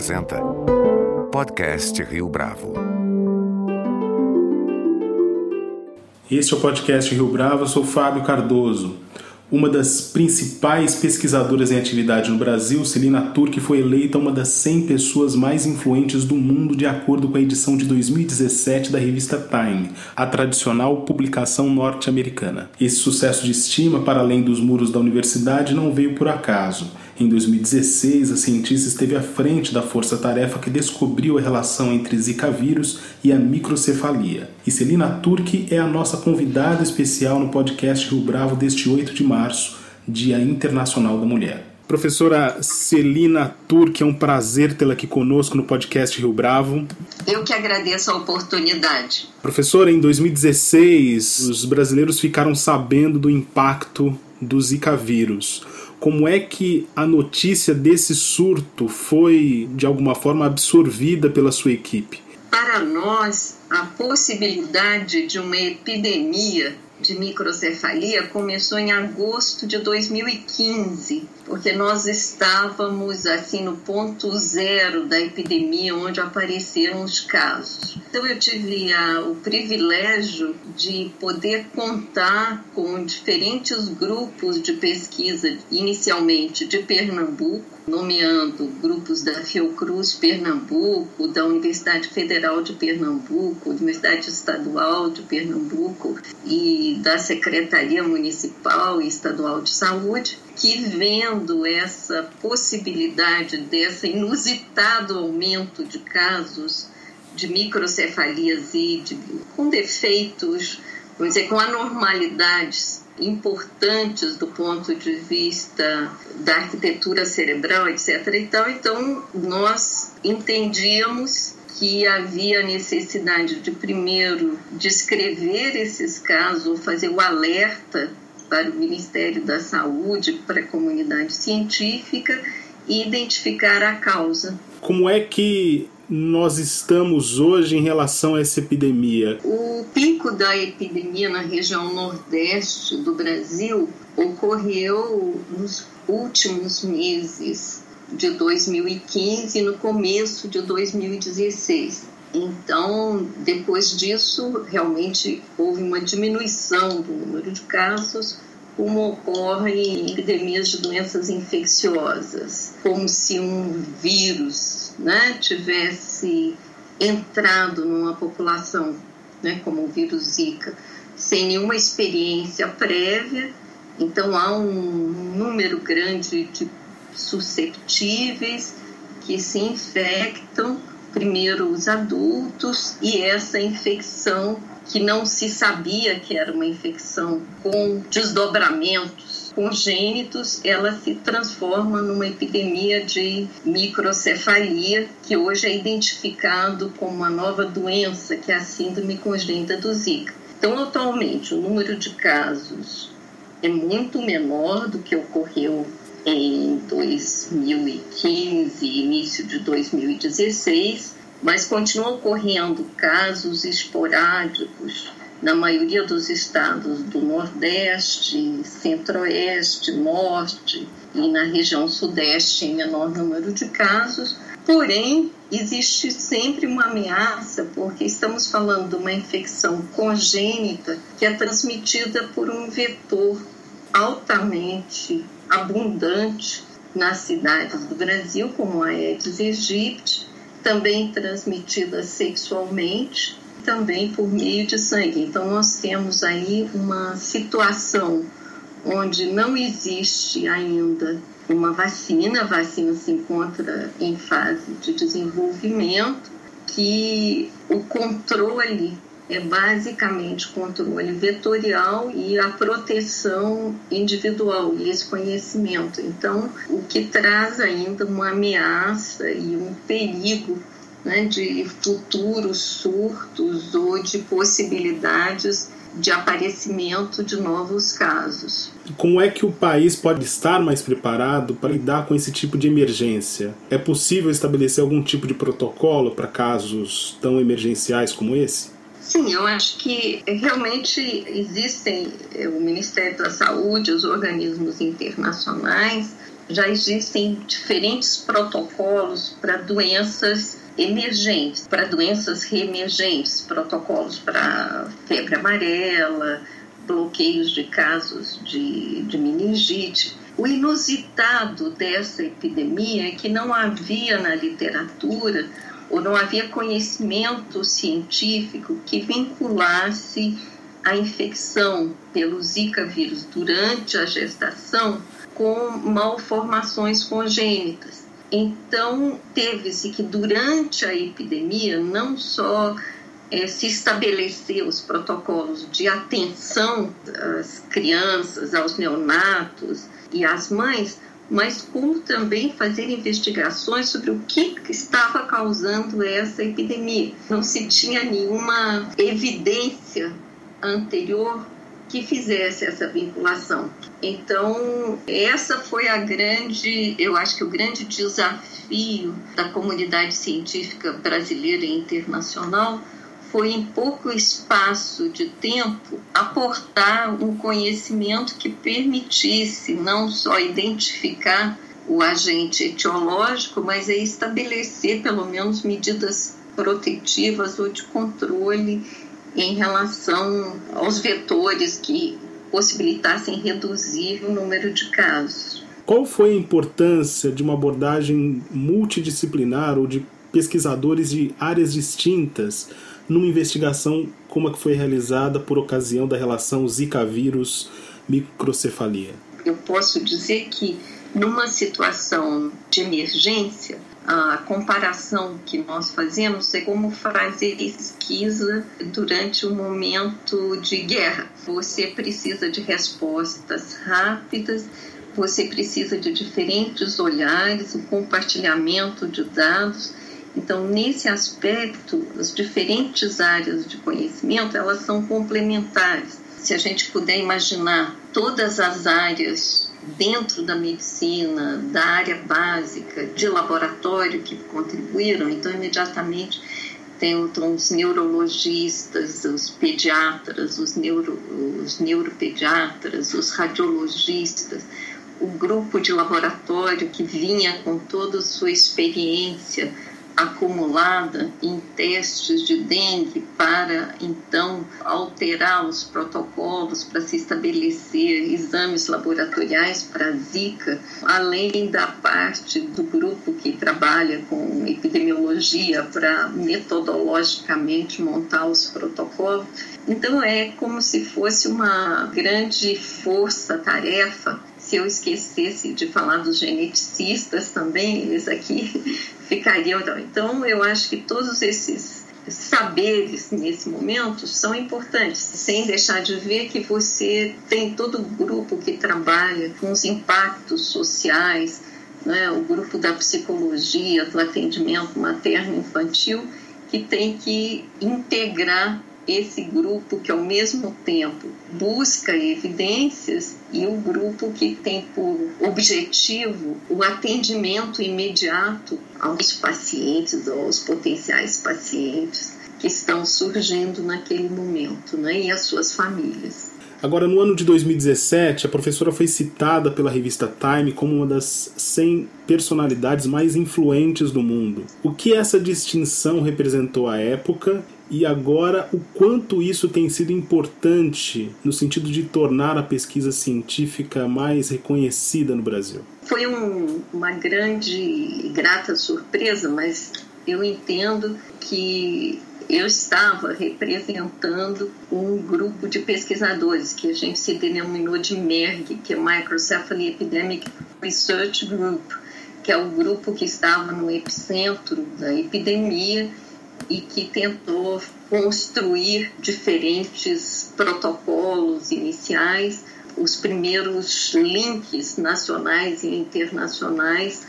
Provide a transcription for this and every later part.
apresenta Podcast Rio Bravo. Este é o podcast Rio Bravo, eu sou Fábio Cardoso. Uma das principais pesquisadoras em atividade no Brasil, Celina Turk, foi eleita uma das 100 pessoas mais influentes do mundo de acordo com a edição de 2017 da revista Time, a tradicional publicação norte-americana. Esse sucesso de estima para além dos muros da universidade não veio por acaso. Em 2016, a cientista esteve à frente da força-tarefa que descobriu a relação entre Zika vírus e a microcefalia. E Celina Turk é a nossa convidada especial no podcast Rio Bravo deste 8 de março, Dia Internacional da Mulher. Professora Celina Turk, é um prazer tê-la aqui conosco no podcast Rio Bravo. Eu que agradeço a oportunidade. Professora, em 2016, os brasileiros ficaram sabendo do impacto do Zika vírus como é que a notícia desse surto foi, de alguma forma, absorvida pela sua equipe? Para nós, a possibilidade de uma epidemia de microcefalia começou em agosto de 2015, porque nós estávamos assim no ponto zero da epidemia, onde apareceram os casos. Então eu tive a, o privilégio de poder contar com diferentes grupos de pesquisa, inicialmente de Pernambuco, nomeando grupos da Fiocruz Pernambuco, da Universidade Federal de Pernambuco, Universidade Estadual de Pernambuco e da Secretaria Municipal e Estadual de Saúde, que vendo essa possibilidade desse inusitado aumento de casos de microcefalias e de, com defeitos, vamos dizer, com anormalidades importantes do ponto de vista da arquitetura cerebral, etc. Então, então nós entendíamos que havia necessidade de primeiro descrever esses casos, fazer o alerta para o Ministério da Saúde, para a comunidade científica e identificar a causa. Como é que nós estamos hoje em relação a essa epidemia? O pico da epidemia na região nordeste do Brasil ocorreu nos últimos meses de 2015 e no começo de 2016. Então, depois disso, realmente houve uma diminuição do número de casos, como ocorre em epidemias de doenças infecciosas, como se um vírus né, tivesse entrado numa população, né, como o vírus Zika, sem nenhuma experiência prévia. Então, há um número grande de susceptíveis que se infectam, primeiro os adultos, e essa infecção que não se sabia que era uma infecção com desdobramentos congênitos, ela se transforma numa epidemia de microcefalia, que hoje é identificado como uma nova doença, que é a síndrome congênita do Zika. Então, atualmente, o número de casos é muito menor do que ocorreu em 2015 início de 2016, mas continuam ocorrendo casos esporádicos na maioria dos estados do Nordeste, Centro-Oeste, Norte e na região Sudeste em menor número de casos. Porém, existe sempre uma ameaça, porque estamos falando de uma infecção congênita que é transmitida por um vetor altamente abundante nas cidades do Brasil, como a Aedes aegypti, também transmitida sexualmente, também por meio de sangue. Então, nós temos aí uma situação onde não existe ainda uma vacina, a vacina se encontra em fase de desenvolvimento, que o controle é basicamente controle vetorial e a proteção individual e esse conhecimento. Então, o que traz ainda uma ameaça e um perigo né, de futuros surtos ou de possibilidades de aparecimento de novos casos. Como é que o país pode estar mais preparado para lidar com esse tipo de emergência? É possível estabelecer algum tipo de protocolo para casos tão emergenciais como esse? Sim, eu acho que realmente existem eh, o Ministério da Saúde, os organismos internacionais já existem diferentes protocolos para doenças emergentes, para doenças reemergentes, protocolos para febre amarela, bloqueios de casos de, de meningite. O inusitado dessa epidemia é que não havia na literatura ou não havia conhecimento científico que vinculasse a infecção pelo Zika vírus durante a gestação com malformações congênitas. Então, teve-se que durante a epidemia não só é, se estabelecer os protocolos de atenção às crianças, aos neonatos e às mães, mas como também fazer investigações sobre o que estava causando essa epidemia. Não se tinha nenhuma evidência anterior que fizesse essa vinculação. Então, essa foi a grande, eu acho que o grande desafio da comunidade científica brasileira e internacional foi em pouco espaço de tempo aportar um conhecimento que permitisse não só identificar o agente etiológico, mas é estabelecer pelo menos medidas protetivas ou de controle em relação aos vetores que possibilitassem reduzir o número de casos. Qual foi a importância de uma abordagem multidisciplinar ou de pesquisadores de áreas distintas numa investigação como a que foi realizada por ocasião da relação Zika vírus microcefalia? Eu posso dizer que numa situação de emergência, a comparação que nós fazemos é como fazer pesquisa durante um momento de guerra. Você precisa de respostas rápidas, você precisa de diferentes olhares, o compartilhamento de dados então, nesse aspecto, as diferentes áreas de conhecimento, elas são complementares. Se a gente puder imaginar todas as áreas dentro da medicina, da área básica, de laboratório que contribuíram, então imediatamente tem os neurologistas, os pediatras, os, neuro, os neuropediatras, os radiologistas, o grupo de laboratório que vinha com toda a sua experiência acumulada em testes de dengue para então alterar os protocolos para se estabelecer exames laboratoriais para Zika, além da parte do grupo que trabalha com epidemiologia para metodologicamente montar os protocolos. Então é como se fosse uma grande força-tarefa se eu esquecesse de falar dos geneticistas também, eles aqui ficariam. Então, eu acho que todos esses saberes nesse momento são importantes, sem deixar de ver que você tem todo o grupo que trabalha com os impactos sociais, né? o grupo da psicologia, do atendimento materno-infantil, que tem que integrar esse grupo que ao mesmo tempo busca evidências e o grupo que tem por objetivo o atendimento imediato aos pacientes, aos potenciais pacientes que estão surgindo naquele momento, né, e as suas famílias. Agora, no ano de 2017, a professora foi citada pela revista Time como uma das 100 personalidades mais influentes do mundo. O que essa distinção representou à época e agora o quanto isso tem sido importante no sentido de tornar a pesquisa científica mais reconhecida no Brasil? Foi um, uma grande e grata surpresa, mas eu entendo que eu estava representando um grupo de pesquisadores que a gente se denominou de MERG, que é Microcephaly Epidemic Research Group, que é o grupo que estava no epicentro da epidemia e que tentou construir diferentes protocolos iniciais, os primeiros links nacionais e internacionais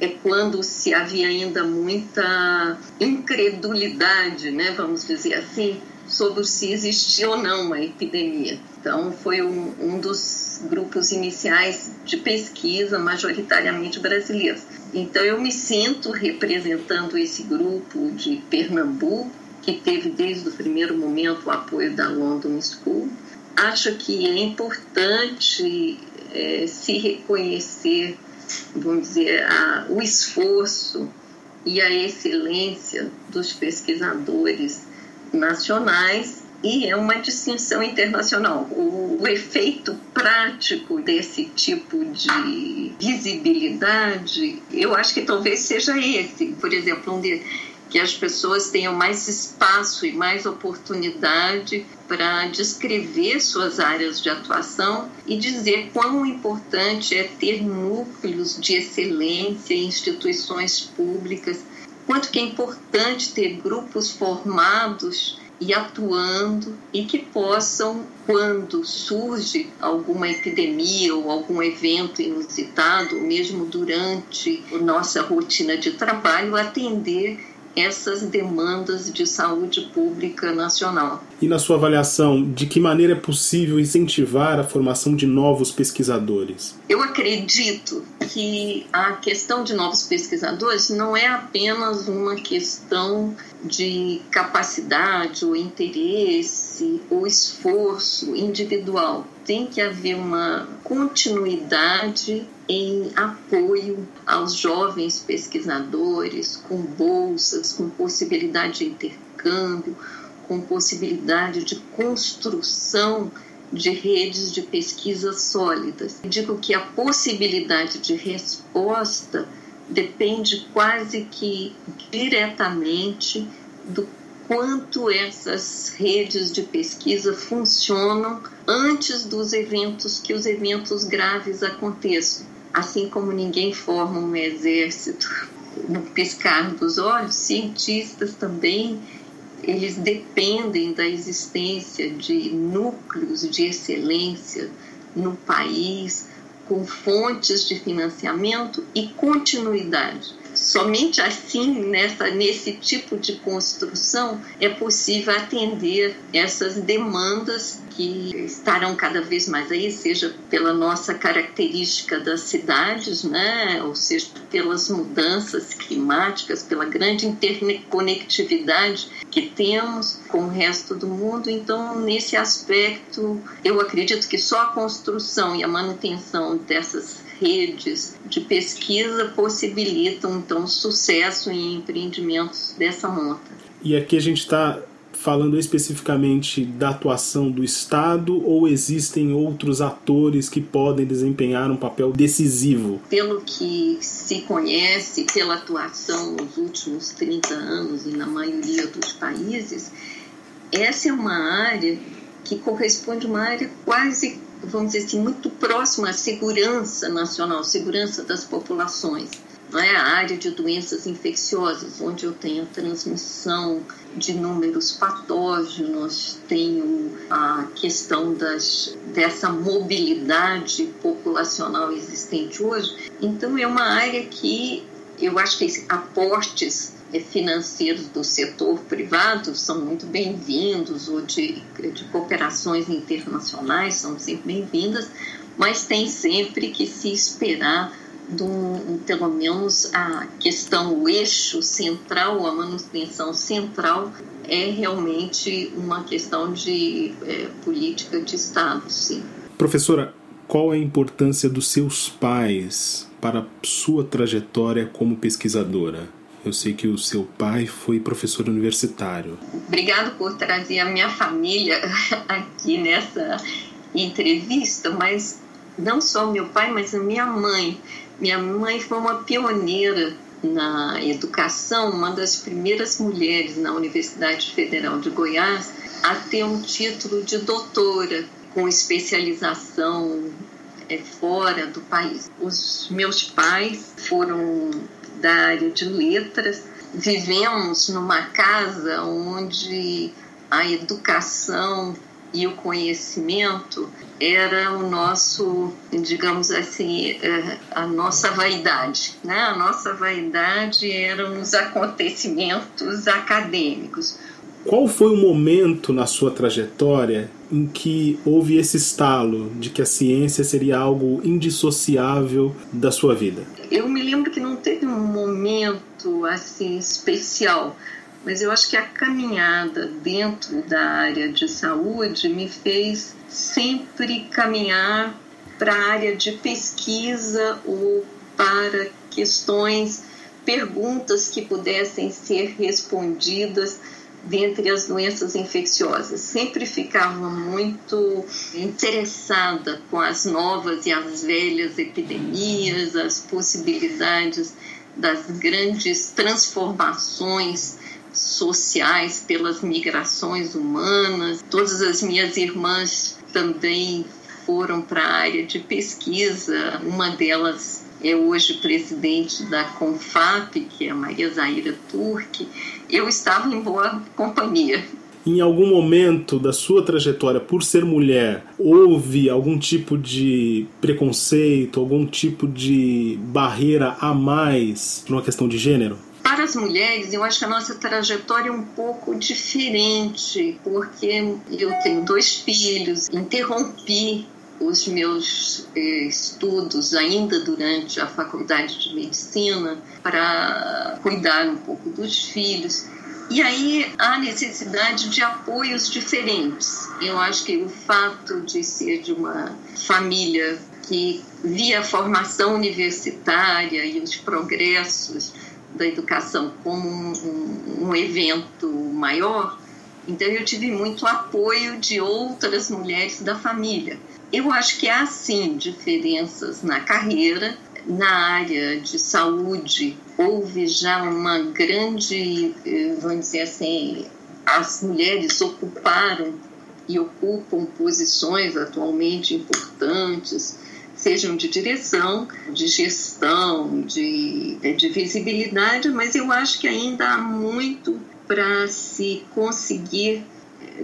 é quando se havia ainda muita incredulidade, né, vamos dizer assim, sobre se existia ou não uma epidemia. Então, foi um, um dos grupos iniciais de pesquisa, majoritariamente brasileiros. Então, eu me sinto representando esse grupo de Pernambuco, que teve desde o primeiro momento o apoio da London School. Acho que é importante é, se reconhecer vamos dizer, a, o esforço e a excelência dos pesquisadores nacionais e é uma distinção internacional. O, o, efeito prático desse tipo de visibilidade, eu acho que talvez seja esse. Por exemplo, um de, que as pessoas tenham mais espaço e mais oportunidade para descrever suas áreas de atuação e dizer quão importante é ter núcleos de excelência em instituições públicas, quanto que é importante ter grupos formados e atuando e que possam, quando surge alguma epidemia ou algum evento inusitado, mesmo durante nossa rotina de trabalho, atender essas demandas de saúde pública nacional. E na sua avaliação, de que maneira é possível incentivar a formação de novos pesquisadores? Eu acredito que a questão de novos pesquisadores não é apenas uma questão de capacidade ou interesse ou esforço individual. Tem que haver uma continuidade em apoio aos jovens pesquisadores, com bolsas, com possibilidade de intercâmbio, com possibilidade de construção de redes de pesquisa sólidas. Digo que a possibilidade de resposta depende quase que diretamente do quanto essas redes de pesquisa funcionam antes dos eventos que os eventos graves aconteçam. Assim como ninguém forma um exército no piscar dos olhos, cientistas também eles dependem da existência de núcleos de excelência no país, com fontes de financiamento e continuidade. Somente assim, nessa, nesse tipo de construção, é possível atender essas demandas que estarão cada vez mais aí, seja pela nossa característica das cidades, né, ou seja, pelas mudanças climáticas, pela grande interconectividade que temos com o resto do mundo. Então, nesse aspecto, eu acredito que só a construção e a manutenção dessas redes de pesquisa possibilitam então sucesso em empreendimentos dessa monta. E aqui a gente está falando especificamente da atuação do Estado ou existem outros atores que podem desempenhar um papel decisivo? Pelo que se conhece, pela atuação nos últimos 30 anos e na maioria dos países, essa é uma área que corresponde a uma área quase, vamos dizer assim, muito próxima à segurança nacional, segurança das populações é a área de doenças infecciosas, onde eu tenho transmissão de números patógenos, tenho a questão das, dessa mobilidade populacional existente hoje. Então, é uma área que eu acho que aportes financeiros do setor privado são muito bem-vindos, ou de, de cooperações internacionais são sempre bem-vindas, mas tem sempre que se esperar do, pelo menos a questão, o eixo central, a manutenção central é realmente uma questão de é, política de Estado, sim. Professora, qual é a importância dos seus pais para sua trajetória como pesquisadora? Eu sei que o seu pai foi professor universitário. Obrigado por trazer a minha família aqui nessa entrevista, mas não só meu pai, mas a minha mãe. Minha mãe foi uma pioneira na educação, uma das primeiras mulheres na Universidade Federal de Goiás a ter um título de doutora com especialização é, fora do país. Os meus pais foram da área de letras. Vivemos numa casa onde a educação e o conhecimento era o nosso, digamos assim, é, a nossa vaidade. Né? A nossa vaidade eram os acontecimentos acadêmicos. Qual foi o momento na sua trajetória em que houve esse estalo de que a ciência seria algo indissociável da sua vida? Eu me lembro que não teve um momento assim especial, mas eu acho que a caminhada dentro da área de saúde me fez sempre caminhar para a área de pesquisa ou para questões, perguntas que pudessem ser respondidas dentre as doenças infecciosas. Sempre ficava muito interessada com as novas e as velhas epidemias, as possibilidades das grandes transformações sociais pelas migrações humanas. Todas as minhas irmãs também foram para a área de pesquisa. Uma delas é hoje presidente da CONFAP, que é a Maria Zaira Turque. Eu estava em boa companhia. Em algum momento da sua trajetória, por ser mulher, houve algum tipo de preconceito, algum tipo de barreira a mais numa questão de gênero? Para as mulheres, eu acho que a nossa trajetória é um pouco diferente, porque eu tenho dois filhos, interrompi os meus eh, estudos ainda durante a faculdade de medicina para cuidar um pouco dos filhos. E aí há necessidade de apoios diferentes. Eu acho que o fato de ser de uma família que via a formação universitária e os progressos da educação como um, um, um evento maior, então eu tive muito apoio de outras mulheres da família. Eu acho que há sim diferenças na carreira, na área de saúde. Houve já uma grande, eh, vamos dizer assim, as mulheres ocuparam e ocupam posições atualmente importantes, sejam de direção, de gestão, de, de visibilidade, mas eu acho que ainda há muito para se conseguir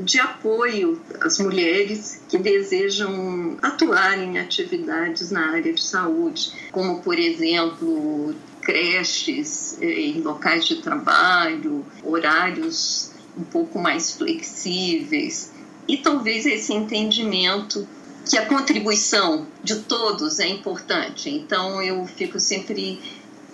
de apoio às mulheres que desejam atuar em atividades na área de saúde, como, por exemplo, creches eh, em locais de trabalho, horários um pouco mais flexíveis e talvez esse entendimento que a contribuição de todos é importante. Então eu fico sempre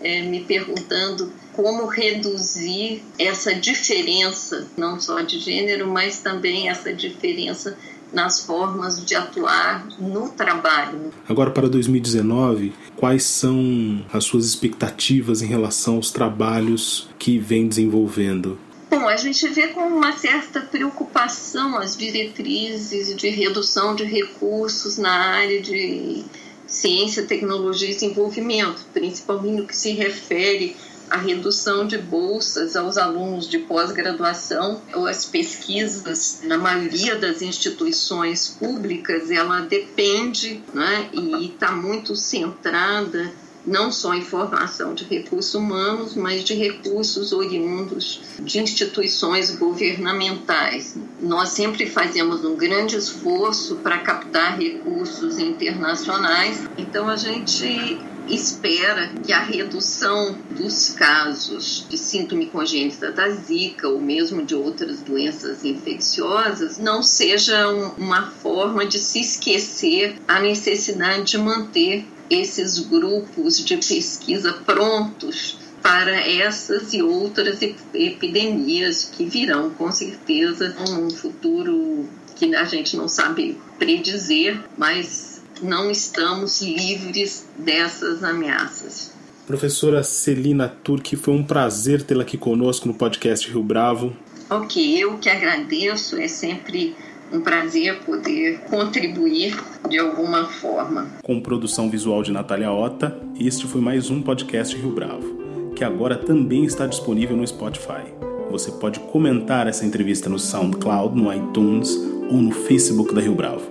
é, me perguntando como reduzir essa diferença, não só de gênero, mas também essa diferença nas formas de atuar no trabalho. Agora, para 2019, quais são as suas expectativas em relação aos trabalhos que vem desenvolvendo? Bom, a gente vê com uma certa preocupação as diretrizes de redução de recursos na área de ciência, tecnologia e desenvolvimento, principalmente no que se refere à redução de bolsas aos alunos de pós-graduação as pesquisas na maioria das instituições públicas ela depende né, e está muito centrada não só em formação de recursos humanos, mas de recursos oriundos de instituições governamentais. Nós sempre fazemos um grande esforço para captar recursos internacionais, então a gente espera que a redução dos casos de síndrome congênita da Zika ou mesmo de outras doenças infecciosas não seja uma forma de se esquecer a necessidade de manter esses grupos de pesquisa prontos para essas e outras epidemias que virão com certeza num futuro que a gente não sabe predizer, mas não estamos livres dessas ameaças. Professora Celina Turque, foi um prazer tê-la aqui conosco no podcast Rio Bravo. Ok, eu que agradeço, é sempre um prazer poder contribuir de alguma forma. Com produção visual de Natália Ota, este foi mais um podcast Rio Bravo, que agora também está disponível no Spotify. Você pode comentar essa entrevista no SoundCloud, no iTunes ou no Facebook da Rio Bravo.